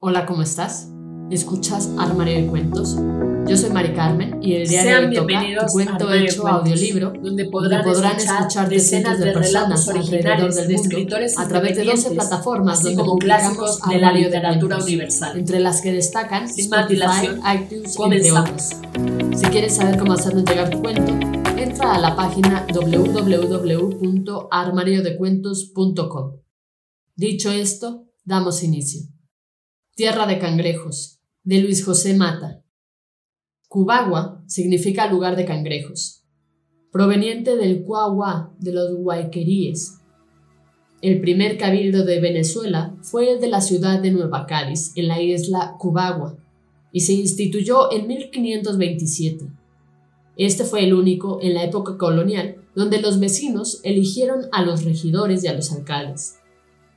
Hola, ¿cómo estás? ¿Escuchas Armario de Cuentos? Yo soy Mari Carmen y el día Sean de hoy toca tu cuento hecho Cuentos, audiolibro donde donde podrán, podrán escuchar, escuchar decenas de personas alrededor originales del de mundo escritores a través de 12 independientes, plataformas donde como clásicos de la de literatura universal. entre las que destacan Sin Spotify, iTunes, entre comenzamos. otras. Si quieres saber cómo hacernos llegar tu cuento, entra a la página www.armariodecuentos.com. Dicho esto, damos inicio. Tierra de cangrejos, de Luis José Mata. Cubagua significa lugar de cangrejos, proveniente del cuahua de los guayqueríes. El primer cabildo de Venezuela fue el de la ciudad de Nueva Cádiz, en la isla Cubagua, y se instituyó en 1527. Este fue el único en la época colonial donde los vecinos eligieron a los regidores y a los alcaldes.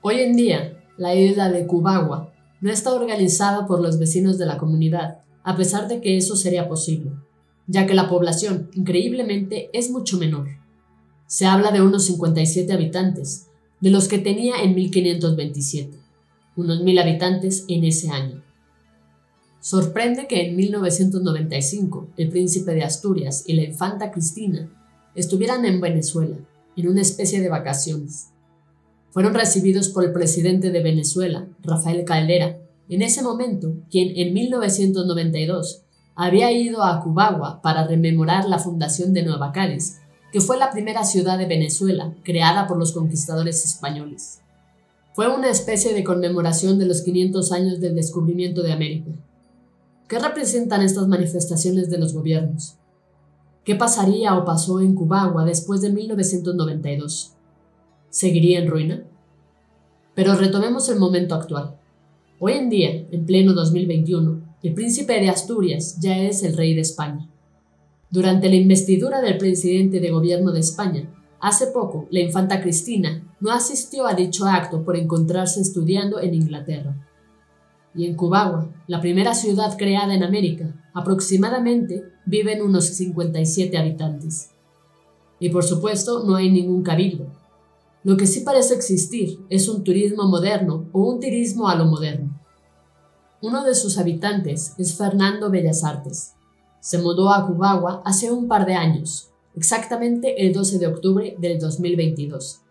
Hoy en día, la isla de Cubagua no está organizada por los vecinos de la comunidad, a pesar de que eso sería posible, ya que la población, increíblemente, es mucho menor. Se habla de unos 57 habitantes, de los que tenía en 1527, unos mil habitantes en ese año. Sorprende que en 1995 el príncipe de Asturias y la infanta Cristina estuvieran en Venezuela, en una especie de vacaciones. Fueron recibidos por el presidente de Venezuela, Rafael Caldera, en ese momento, quien en 1992 había ido a Cubagua para rememorar la fundación de Nueva Cádiz, que fue la primera ciudad de Venezuela creada por los conquistadores españoles. Fue una especie de conmemoración de los 500 años del descubrimiento de América. ¿Qué representan estas manifestaciones de los gobiernos? ¿Qué pasaría o pasó en Cubagua después de 1992? ¿Seguiría en ruina? Pero retomemos el momento actual. Hoy en día, en pleno 2021, el príncipe de Asturias ya es el rey de España. Durante la investidura del presidente de gobierno de España, hace poco la infanta Cristina no asistió a dicho acto por encontrarse estudiando en Inglaterra. Y en Cubagua, la primera ciudad creada en América, aproximadamente viven unos 57 habitantes. Y por supuesto no hay ningún cabildo. Lo que sí parece existir es un turismo moderno o un turismo a lo moderno. Uno de sus habitantes es Fernando Bellas Artes. Se mudó a Cubagua hace un par de años, exactamente el 12 de octubre del 2022.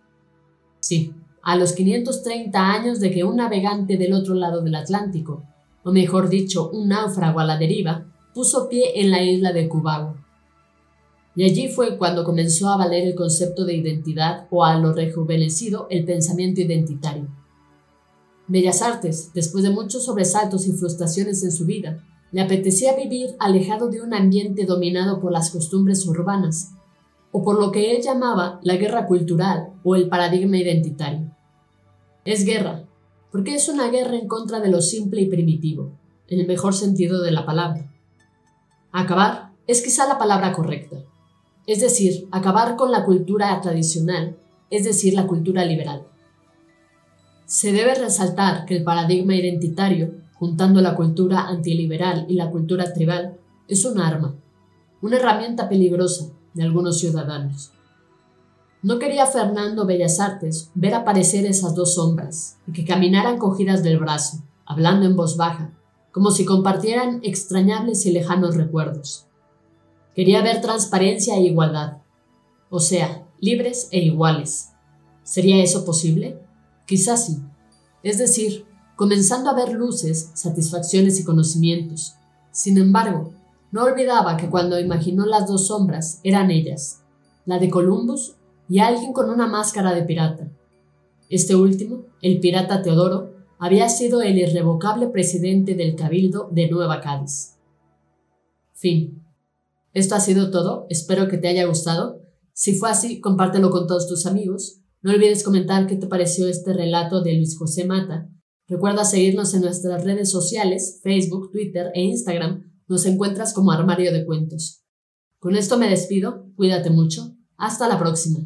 Sí, a los 530 años de que un navegante del otro lado del Atlántico, o mejor dicho, un náufrago a la deriva, puso pie en la isla de Cubagua. Y allí fue cuando comenzó a valer el concepto de identidad o a lo rejuvenecido el pensamiento identitario. Bellas Artes, después de muchos sobresaltos y frustraciones en su vida, le apetecía vivir alejado de un ambiente dominado por las costumbres urbanas, o por lo que él llamaba la guerra cultural o el paradigma identitario. Es guerra, porque es una guerra en contra de lo simple y primitivo, en el mejor sentido de la palabra. Acabar es quizá la palabra correcta, es decir, acabar con la cultura tradicional, es decir, la cultura liberal. Se debe resaltar que el paradigma identitario, juntando la cultura antiliberal y la cultura tribal, es un arma, una herramienta peligrosa de algunos ciudadanos. No quería Fernando Bellas Artes ver aparecer esas dos sombras y que caminaran cogidas del brazo, hablando en voz baja, como si compartieran extrañables y lejanos recuerdos. Quería ver transparencia e igualdad, o sea, libres e iguales. ¿Sería eso posible? Quizás sí. Es decir, comenzando a ver luces, satisfacciones y conocimientos. Sin embargo, no olvidaba que cuando imaginó las dos sombras eran ellas, la de Columbus y alguien con una máscara de pirata. Este último, el pirata Teodoro, había sido el irrevocable presidente del Cabildo de Nueva Cádiz. Fin. Esto ha sido todo, espero que te haya gustado. Si fue así, compártelo con todos tus amigos. No olvides comentar qué te pareció este relato de Luis José Mata. Recuerda seguirnos en nuestras redes sociales, Facebook, Twitter e Instagram. Nos encuentras como Armario de Cuentos. Con esto me despido, cuídate mucho. Hasta la próxima.